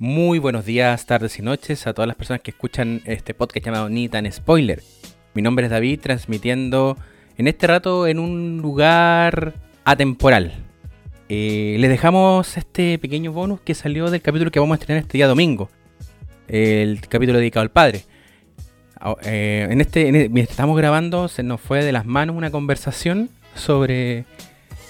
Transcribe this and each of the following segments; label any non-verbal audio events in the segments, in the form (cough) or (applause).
Muy buenos días, tardes y noches a todas las personas que escuchan este podcast llamado Ni tan Spoiler. Mi nombre es David, transmitiendo en este rato en un lugar atemporal. Eh, les dejamos este pequeño bonus que salió del capítulo que vamos a estrenar este día domingo. El capítulo dedicado al padre. Ah, eh, en este, en mientras estamos grabando, se nos fue de las manos una conversación sobre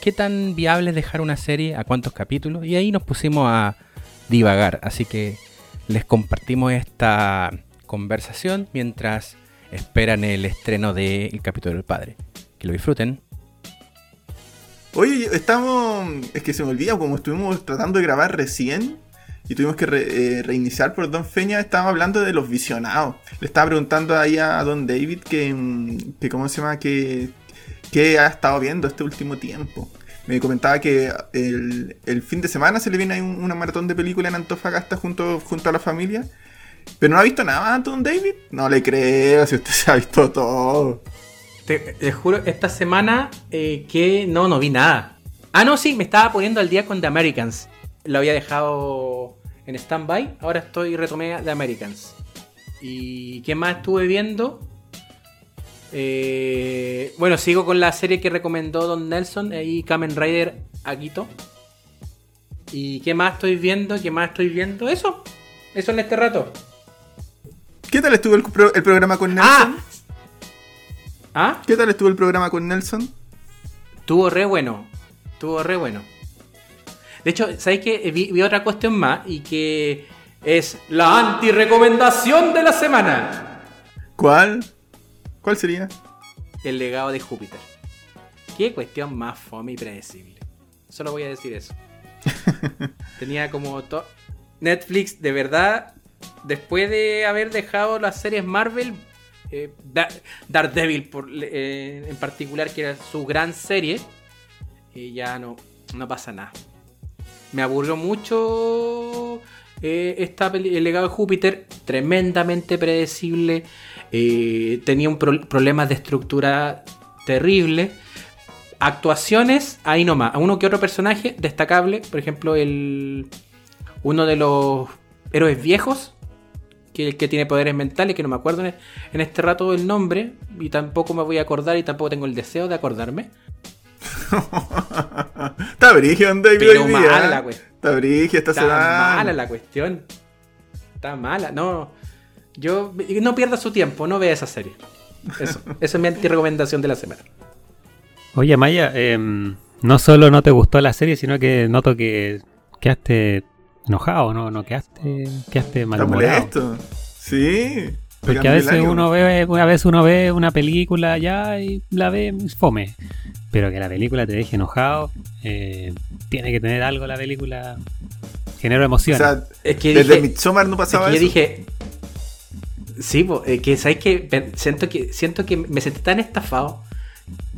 qué tan viable es dejar una serie, a cuántos capítulos, y ahí nos pusimos a divagar. Así que les compartimos esta conversación mientras esperan el estreno del capítulo del padre. Que lo disfruten. Oye, estamos. Es que se me olvida, como estuvimos tratando de grabar recién y tuvimos que eh, reiniciar por Don Feña, estábamos hablando de los visionados. Le estaba preguntando ahí a Don David que, mm, que ¿cómo se llama? Que, que ha estado viendo este último tiempo me comentaba que el, fin de semana se le viene ahí una maratón de películas en Antofagasta junto, junto a la familia. Pero no ha visto nada, Don David. No le creo, si usted (laughs) se ha visto todo. Te, juro, esta semana eh, que no, no vi nada. Ah, no, sí, me estaba poniendo al día con The Americans. Lo había dejado en stand-by, ahora estoy retomé The Americans. ¿Y qué más estuve viendo? Eh, bueno, sigo con la serie que recomendó Don Nelson, ahí Kamen Rider Akito. ¿Y qué más estoy viendo? ¿Qué más estoy viendo? Eso. Eso en este rato. ¿Qué tal estuvo el, programa con Nelson? Ah. ¿Ah? ¿Qué tal estuvo el programa con Nelson? Estuvo re bueno. Estuvo re bueno. De hecho, ¿sabéis que vi, vi, otra cuestión más? Y que es la anti-recomendación de la semana. ¿Cuál? ¿Cuál sería? El legado de Júpiter. Qué cuestión más fome y predecible. Solo voy a decir eso. (laughs) Tenía como todo. Netflix, de verdad, después de haber dejado las series Marvel, eh, Daredevil por, eh, en particular, que era su gran serie, y ya no, no pasa nada. Me aburrió mucho eh, el legado de Júpiter, tremendamente predecible. Eh, tenía un problemas de estructura terrible. Actuaciones, ahí nomás. A uno que otro personaje destacable, por ejemplo, el uno de los héroes viejos, que, que tiene poderes mentales, que no me acuerdo en, este rato el nombre, y tampoco me voy a acordar y tampoco tengo el deseo de acordarme. (laughs) está brígido, David. Pero mala la cuestión. Está brígido, está, está mala la cuestión. Está mala, no. Yo no pierda su tiempo, no vea esa serie. Eso, (laughs) esa es mi anti-recomendación de la semana. Oye, Maya, em, no solo no te gustó la serie, sino que noto que quedaste enojado, ¿no? No quedaste, quedaste malhumorado. Sí. Porque a veces uno ve, a veces uno ve una película ya y la ve fome. Pero que la película te deje enojado, eh, tiene que tener algo la película. Genero emoción. O sea, es que desde Midsommar no pasaba es que Yo dije, Sí, eh, que sabéis que siento que siento que me sentí tan estafado.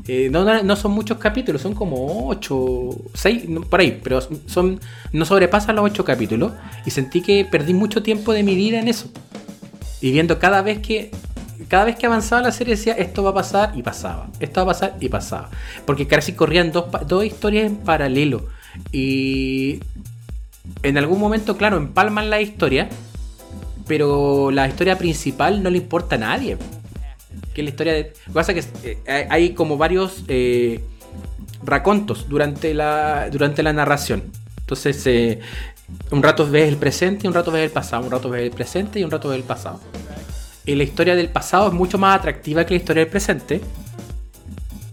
Eh, no, son muchos capítulos, son como 8, 6, por ahí, pero son no sobrepasan los 8 capítulos. Y sentí que perdí mucho tiempo de mi vida en eso. Y viendo cada vez que cada vez que avanzaba la serie decía esto va a pasar y pasaba, esto va a pasar y pasaba. Porque casi corrían dos, dos historias en paralelo. Y en algún momento, claro, empalman la historia pero la historia principal no le importa a nadie. Que la historia de. Pasa que eh, hay como varios eh, racontos durante la, durante la narración. Entonces, eh, un rato ves el presente y un rato ves el pasado. Un rato ves el presente y un rato ves el pasado. Y la historia del pasado es mucho más atractiva que la historia del presente.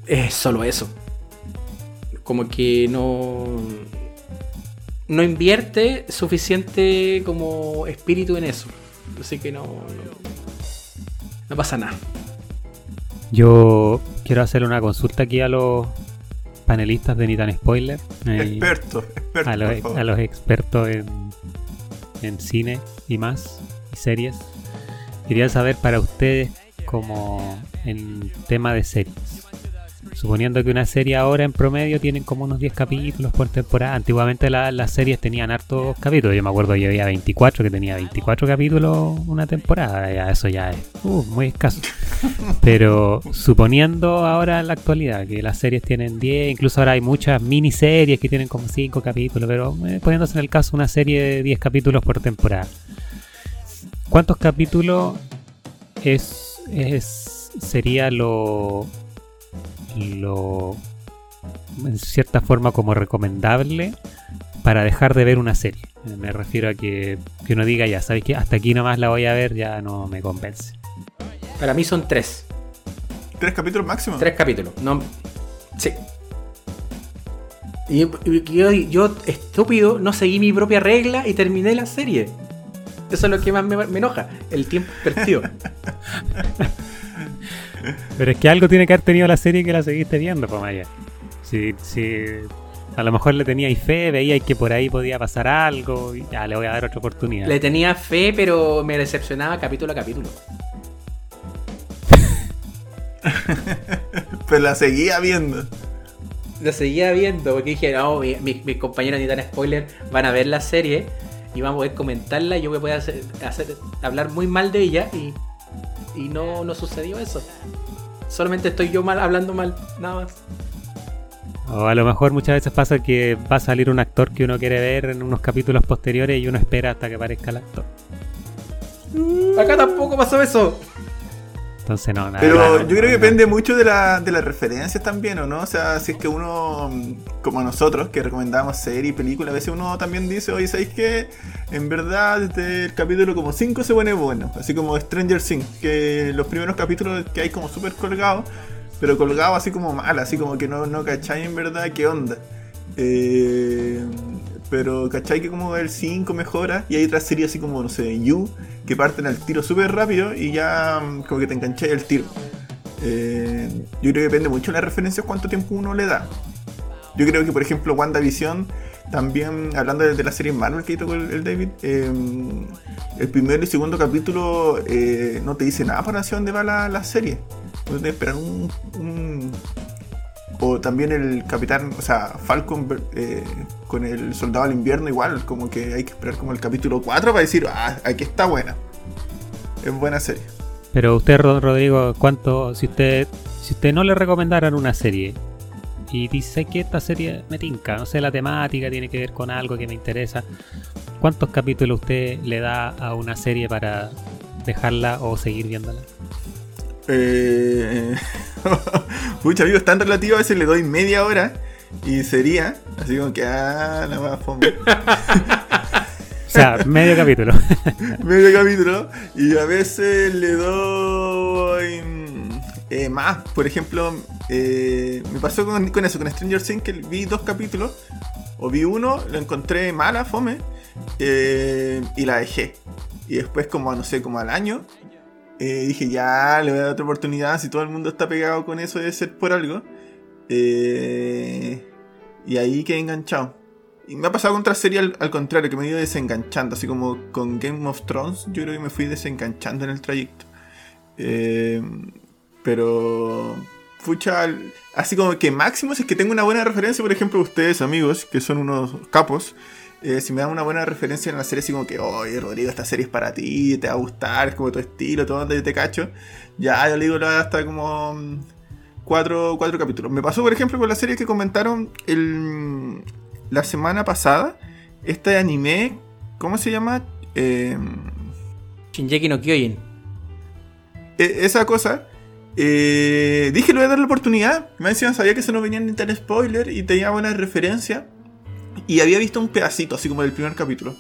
Es solo eso. Como que no. No invierte suficiente como espíritu en eso. Así que no, no, pasa nada. Yo quiero hacer una consulta aquí a los panelistas de Nitan Spoiler. Expertos, expertos. A los, a los expertos en, en cine y más, y series. Quería saber para ustedes, como en tema de series, suponiendo que una serie ahora en promedio tienen como unos 10 capítulos por temporada. Antiguamente la- las series tenían hartos capítulos. Yo me acuerdo que había 24, que tenía 24 capítulos una temporada. Ya, eso ya es uh, muy escaso. (laughs) Pero suponiendo ahora en la actualidad que las series tienen 10, incluso ahora hay muchas miniseries que tienen como 5 capítulos, pero eh, poniéndose en el caso una serie de 10 capítulos por temporada. ¿Cuántos capítulos es, es sería lo lo en cierta forma como recomendable para dejar de ver una serie? Me refiero a que, que uno diga ya, ¿sabes qué? Hasta aquí nomás la voy a ver, ya no me convence. Para mí son tres. ¿Tres capítulos máximo? Tres capítulos. No, sí. Y, y yo, yo, estúpido, no seguí mi propia regla y terminé la serie. Eso es lo que más me, me enoja. El tiempo perdido. (laughs) Pero es que algo tiene que haber tenido la serie que la seguiste viendo, pues Maya. Si, si a lo mejor le teníais fe, veíais que por ahí podía pasar algo, y ya le voy a dar otra oportunidad. Le tenía fe, pero me decepcionaba capítulo a capítulo. (laughs) Pero la seguía viendo. La seguía viendo porque dije, no, mi- mi- mis compañeros ni tan spoiler van a ver la serie y van a poder comentarla y yo voy a poder hacer, hacer- hablar muy mal de ella y, y no, no sucedió eso. Solamente estoy yo mal hablando mal, nada más. O a lo mejor muchas veces pasa que va a salir un actor que uno quiere ver en unos capítulos posteriores y uno espera hasta que aparezca el actor. Acá tampoco pasó eso. Entonces no, nada. Pero nada, yo creo que depende mucho de, la, de las referencias también, ¿o no? O sea, si es que uno, como nosotros, que recomendamos series y películas, a veces uno también dice, oye, ¿sabéis qué? En verdad, desde el capítulo como 5 se pone bueno. Así como Stranger Things, que los primeros capítulos que hay como súper colgados, pero colgados así como mal, así como que no, no cachai en verdad qué onda. Eh, pero cachai que como el 5 mejora y hay otras series así como, no sé, You, que parten al tiro súper rápido y ya mm, como que te engancháis al tiro. Eh, yo creo que depende mucho de las referencias cuánto tiempo uno le da. Yo creo que, por ejemplo, WandaVision, también hablando de, la serie Marvel que tocó el, el David, eh, el primero y segundo capítulo eh, no te dice nada para hacia dónde va la, la serie. Que esperar un, un- O también el Capitán, o sea, Falcon eh, con el Soldado del Invierno igual, como que hay que esperar como el capítulo 4 para decir, ah, aquí está buena. Es buena serie. Pero usted, Ro- Rodrigo, ¿cuánto, si usted, si usted no le recomendaran una serie y dice que esta serie me tinca, no sé, la temática tiene que ver con algo que me interesa, ¿cuántos capítulos usted le da a una serie para dejarla o seguir viéndola? Eh, (laughs) Pucha, amigo, es tan relativo, a veces le doy media hora y sería así como que, ah, la más fome. (laughs) O sea, medio capítulo. (laughs) medio capítulo y a veces le doy eh, más. Por ejemplo, eh, me pasó con, con eso, con Stranger Things, que vi dos capítulos, o vi uno, lo encontré mala, fome, eh, y la dejé. Y después, como no sé, como al año, eh, dije, ya, le voy a dar otra oportunidad, si todo el mundo está pegado con eso, debe ser por algo. Eh, y ahí quedé enganchado. Y me ha pasado con otra serie al, al contrario, que me he ido desenganchando, así como con Game of Thrones, yo creo que me fui desenganchando en el trayecto. Eh, pero, fucha, así como que máximo, si es que tengo una buena referencia, por ejemplo, ustedes, amigos, que son unos capos, eh, si me dan una buena referencia en la serie, así como que, oye, Rodrigo, esta serie es para ti, te va a gustar, es como tu estilo, todo donde te cacho, ya, yo le digo hasta como mm, cuatro, cuatro capítulos. Me pasó, por ejemplo, con la serie que comentaron el, la semana pasada, este anime, ¿cómo se llama? Eh, Shinjeki no Kyojin. e- esa cosa. eh, dije, le voy a dar la oportunidad. Me decían, sabía que se no venían ni tan spoiler y tenía buena referencia. Y había visto un pedacito, así como del primer capítulo.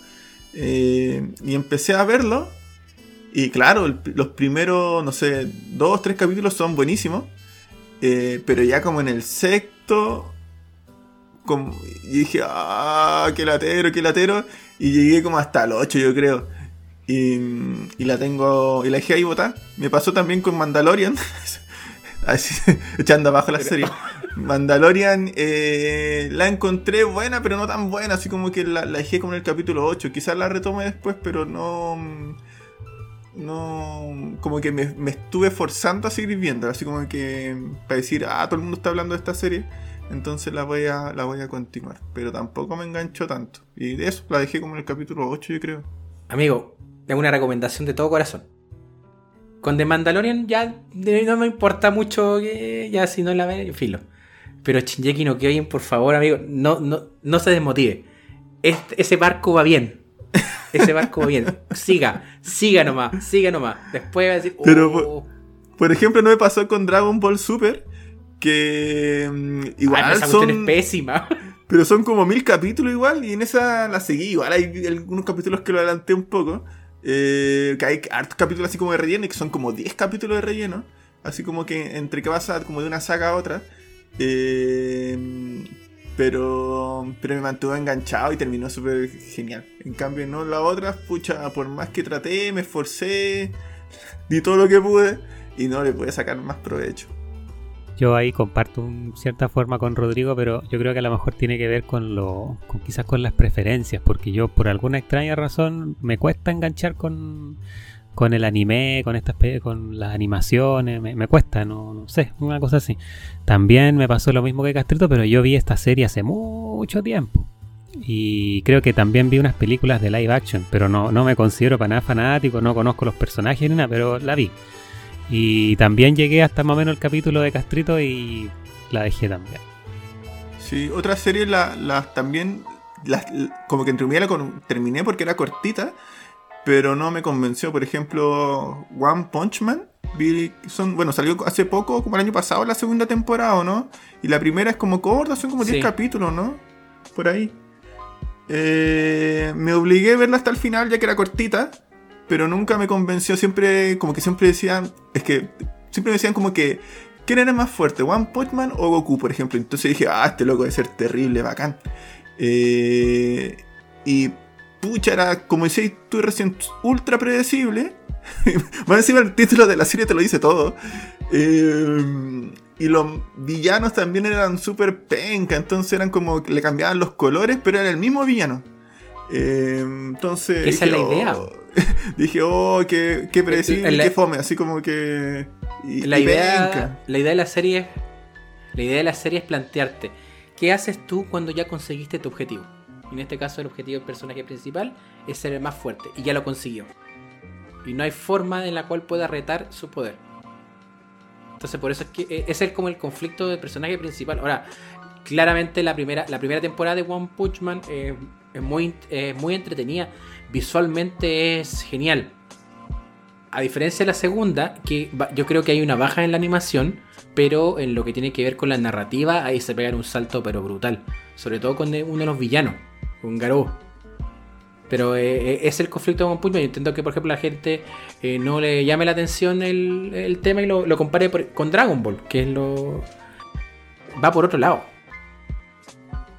Eh, y empecé a verlo. Y claro, el- los primeros, no sé, dos, tres capítulos son buenísimos. Eh, pero ya como en el sexto. como- y dije, ah, qué latero, qué latero. Y llegué como hasta el 8, yo creo. Y, y la tengo. Y la dejé ahí botar. Me pasó también con Mandalorian. (laughs) Así, (laughs) echando abajo la serie. (laughs) Mandalorian eh, la encontré buena, pero no tan buena. Así como que la, dejé como en el capítulo 8. Quizás la retome después, pero no. no como que me, me estuve forzando a seguir viendo, así como que para decir, ah, todo el mundo está hablando de esta serie, entonces la voy a, la voy a continuar. Pero tampoco me enganchó tanto. Y de eso la dejé como en el capítulo 8, yo creo. Amigo, es una recomendación de todo corazón. Con The Mandalorian ya no me importa mucho que ya si no la ven, filo. Pero Shinjeki no Kyojin, por favor, amigo, no, no, no se desmotive. Este- ese barco va bien. Ese barco va bien. Siga, siga nomás, siga nomás. Después va a decir, Pero, oh, Por ejemplo, no me pasó con Dragon Ball Super, que mm, ay, igual pero esa cuestión son... es pésima. Pero son como mil capítulos igual, y en esa la seguí. Igual hay algunos capítulos que lo adelanté un poco. eh, que hay hartos capítulos así como de relleno, y que son como 10 capítulos de relleno. Así como que entre que vas a, como de una saga a otra. Eh, pero, pero me mantuvo enganchado y terminó súper genial. En cambio, no la otra, pucha, por más que traté, me esforcé, di todo lo que pude y no le pude sacar más provecho. Yo ahí comparto en cierta forma con Rodrigo, pero yo creo que a lo mejor tiene que ver con lo, con quizás con las preferencias, porque yo por alguna extraña razón me cuesta enganchar con, con el anime, con estas con las animaciones, me, me cuesta, no, no sé, una cosa así. También me pasó lo mismo que Castrito, pero yo vi esta serie hace mucho tiempo. Y creo que también vi unas películas de live action, pero no, no me considero para nada fanático, no conozco los personajes ni nada, pero la vi. Y también llegué hasta más o menos el capítulo de Castrito y la dejé también. Sí, otra serie la, también, la- como que la terminé porque era cortita, pero no me convenció. Por ejemplo, One Punch Man, vi- son, bueno, salió hace poco, como el año pasado, la segunda temporada, ¿o no? Y la primera es como corta, son como 10 Sí. capítulos, ¿no? Por ahí. Eh, me obligué a verla hasta el final, ya que era cortita, pero nunca me convenció. Siempre, como que siempre decían, es que siempre me decían como que, ¿quién era más fuerte, One Punch Man o Goku, por ejemplo? Entonces dije, ah, este loco debe ser terrible, bacán. Eh, y pucha, era, como decías tú recién, ultra predecible. (laughs) Más encima el título de la serie te lo dice todo. Eh, y los villanos también eran súper penca, entonces eran como que le cambiaban los colores, pero era el mismo villano. Eh, entonces. Esa es la dije, idea. oh, (laughs) dije, oh, qué, qué predecible, La- qué fome, así como que. y- la y idea, penca. la idea de la serie es, la idea de la serie es plantearte qué haces tú cuando ya conseguiste tu objetivo. En este caso el objetivo del personaje principal es ser el más fuerte y ya lo consiguió. Y no hay forma en la cual pueda retar su poder. Entonces por eso es que eh, es como el conflicto del personaje principal. Ahora, claramente la primera, la primera temporada de One Punch Man eh, es muy, es muy entretenida. Visualmente es genial. A diferencia de la segunda, que yo creo que hay una baja en la animación, pero en lo que tiene que ver con la narrativa, ahí se pegan un salto pero brutal. Sobre todo con uno de los villanos, con Garou. Pero eh, eh, es el conflicto con Man. Yo entiendo que, por ejemplo, la gente eh, no le llame la atención el, tema y lo, compare con Dragon Ball, que es lo. va por otro lado.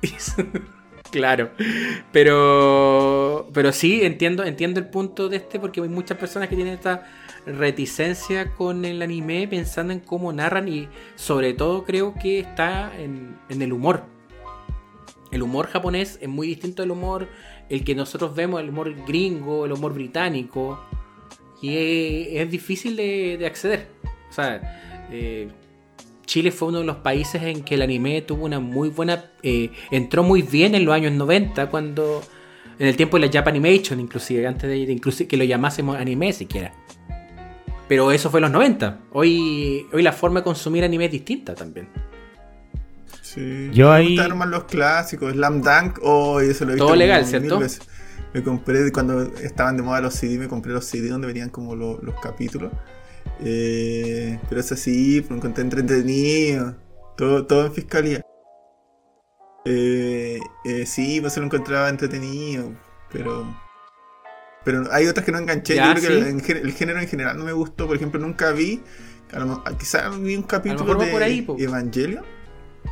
(laughs) claro. Pero. Pero sí, entiendo, entiendo el punto de este, porque hay muchas personas que tienen esta reticencia con el anime pensando en cómo narran y sobre todo creo que está en, en el humor. El humor japonés es muy distinto al humor el que nosotros vemos, el humor gringo, el humor británico. Y es, difícil de, de acceder. O sea, eh, Chile fue uno de los países en que el anime tuvo una muy buena... eh, entró muy bien en los años 90, cuando... En el tiempo de la Japanimation, inclusive, antes de, de inclusive que lo llamásemos anime siquiera. Pero eso fue en los 90. Hoy, hoy la forma de consumir anime es distinta también. Sí. Yo me ahí- gustaron más los clásicos, Slam Dunk, oh, eso lo he visto Todo legal, ¿cierto? mil veces. Me compré cuando estaban de moda los CD, me compré los CD donde venían como lo- los capítulos. Eh, pero eso sí, lo encontré entretenido. Todo, todo en fiscalía. Eh, eh, sí, pues se lo encontraba entretenido. Pero. Pero hay otras que no enganché. Ya, Yo creo que sí. el género en general no me gustó. Por ejemplo, nunca vi. a lo mo- Quizás vi un capítulo de por ahí, po.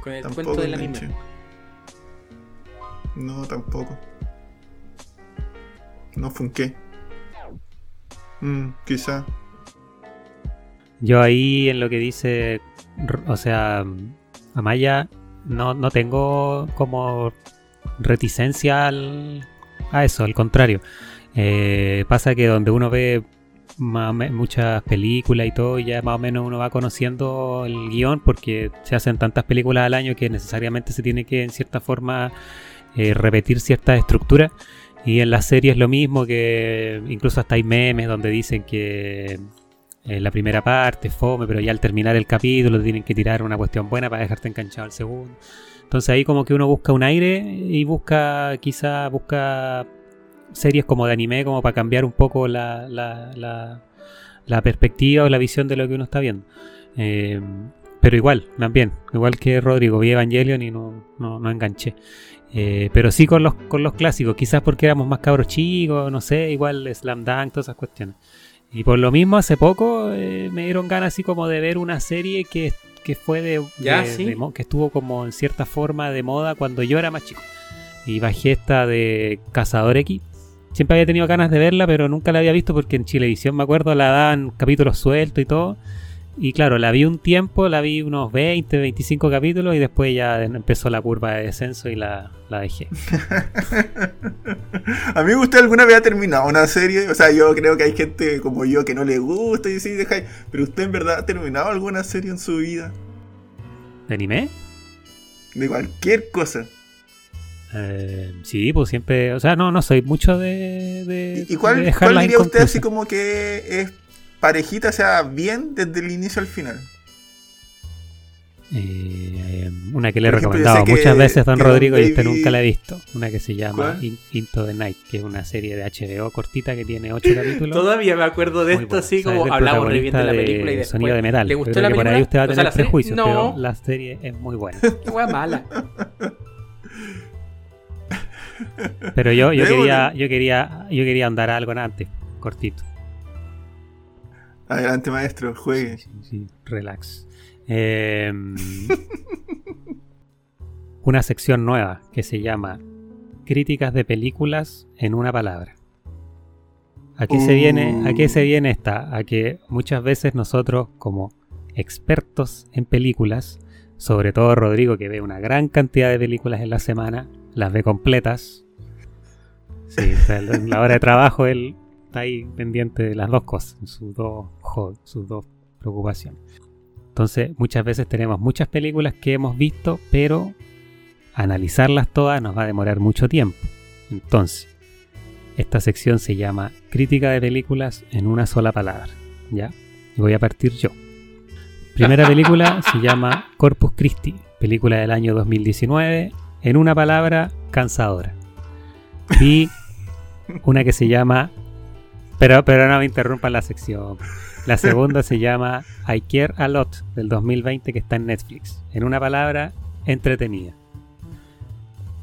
Con el Tampoco cuento del anime. enganché. No, tampoco. No funqué. Mm, quizá. Yo ahí en lo que dice, o sea, Amaya, no, no tengo como reticencia al- a eso, al contrario. Eh, pasa que donde uno ve muchas películas y todo, y ya más o menos uno va conociendo el guion porque se hacen tantas películas al año que necesariamente se tiene que en cierta forma eh, repetir ciertas estructuras. Y en las series lo mismo, que incluso hasta hay memes donde dicen que eh, la primera parte fome, pero ya al terminar el capítulo tienen que tirar una cuestión buena para dejarte enganchado al segundo. Entonces ahí como que uno busca un aire y busca, quizá busca series como de anime como para cambiar un poco la, la, la- la perspectiva o la visión de lo que uno está viendo. Eh, pero igual, también, igual que Rodrigo, vi Evangelion y no, no, no enganché. Eh, pero sí con los, con los clásicos, quizás porque éramos más cabros chicos, no sé, igual Slam Dunk, todas esas cuestiones. Y por lo mismo, hace poco eh, me dieron ganas así como de ver una serie que, que fue de, Ya, de- sí. de que estuvo como en cierta forma de moda cuando yo era más chico. Y bajé esta de Cazador X. Siempre había tenido ganas de verla, pero nunca la había visto porque en Chilevisión, me acuerdo, la daban capítulos sueltos y todo. Y claro, la vi un tiempo, la vi unos 20, 25 capítulos y después ya empezó la curva de descenso y la, la dejé. (laughs) A mí usted alguna vez ha terminado una serie, o sea, yo creo que hay gente como yo que no le gusta y sí, deja, pero usted en verdad ha terminado alguna serie en su vida, ¿De anime? de cualquier cosa. Eh, sí, pues siempre, o sea, no, no soy mucho de, de, ¿Y, cuál, de cuál diría usted así como que es parejita, o sea, bien desde el inicio al final? Eh, una que le he recomendado que- muchas veces, don Rodrigo, y usted David- nunca la ha visto. Una que se llama Into the Night, que es una serie de HBO cortita que tiene 8 capítulos. Todavía me acuerdo de Muy esto, así como hablamos re bien de la película y después. Sonido de metal. ¿Le gustó creo la que por película? ahí usted va a O sea, tener prejuicios, no. pero la serie (laughs) es muy buena. Qué mala. Pero yo, yo (laughs) quería, yo quería, yo quería andar algo en antes, cortito. Adelante, maestro, juegue. Sí, sí, relax. Eh, (laughs) una sección nueva que se llama Críticas de películas en una palabra. ¿A qué, se viene, ¿A qué se viene esta? A que muchas veces nosotros, como expertos en películas, sobre todo Rodrigo, que ve una gran cantidad de películas en la semana, las ve completas. Sí, en la hora de trabajo él está ahí pendiente de las dos cosas, sus dos, sus dos preocupaciones. Entonces, muchas veces tenemos muchas películas que hemos visto, pero analizarlas todas nos va a demorar mucho tiempo. Entonces, esta sección se llama Crítica de películas en una sola palabra. ¿Ya? Y voy a partir yo. Primera película se llama Corpus Christi, película del año 2019. En una palabra, cansadora. Y una que se llama. Pero, pero no me interrumpan la sección. La segunda se llama I Care a Lot del 2020 que está en Netflix. En una palabra, entretenida.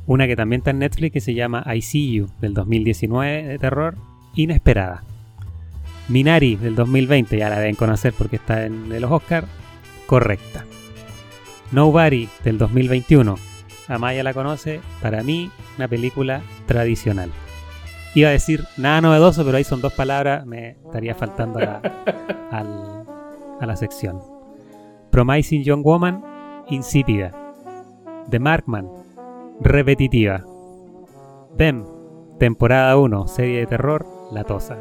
Una que también está en Netflix que se llama I See You del 2019 de terror, inesperada. Minari del 2020, ya la deben conocer porque está en los Oscars, correcta. Nobody del 2021, Amaya la conoce, para mí una película tradicional. Iba a decir nada novedoso, pero ahí son dos palabras, me estaría faltando a la, (laughs) al- a la sección. Promising Young Woman, insípida. The Markman, repetitiva. Them, temporada 1, serie de terror, latosa.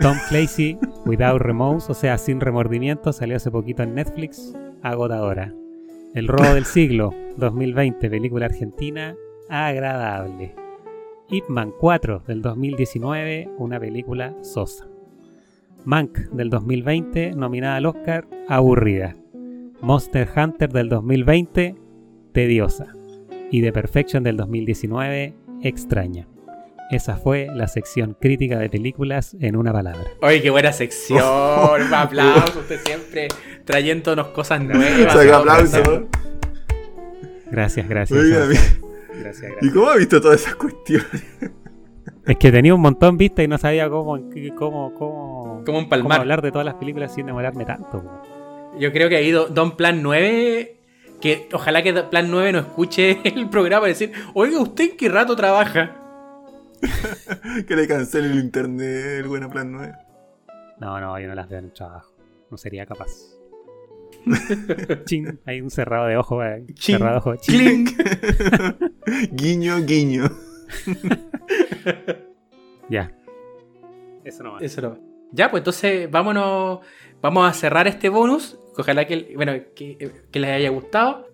Tom Clancy, (laughs) Without Remorse, o sea, sin remordimiento, salió hace poquito en Netflix, agotadora. El robo del siglo, 2020, película argentina, agradable. Ip Man 4 del 2019, una película sosa. Mank del 2020, nominada al Oscar, aburrida. Monster Hunter del 2020, tediosa. Y The Perfection del 2019, extraña. Esa fue la sección crítica de películas en una palabra. Oye, qué buena sección. (laughs) Un aplauso. Usted siempre trayéndonos cosas nuevas. ¿no? aplauso. Gracias, gracias. Oiga. Gracias, ¿Y gracias. cómo ha visto todas esas cuestiones? Es que tenía un montón vista y no sabía cómo, cómo, cómo, cómo palmar. hablar de todas las películas sin demorarme tanto. Yo creo que ahí Do- Don Plan 9. Que ojalá que Plan 9 no escuche (laughs) el programa y decir, oiga, ¿usted en qué rato trabaja? (laughs) que le cancele el internet, el buena plan 9. No, no, yo no las veo en el trabajo. No sería capaz. (laughs) Chin, hay un cerrado de ojo. eh, Chin, cerrado de ojo. Chin. Clink. (laughs) (laughs) guiño, guiño. Ya. Eso no va. Eso no. Ya, pues entonces vámonos. Vamos a cerrar este bonus. Ojalá que, bueno, que, que les haya gustado.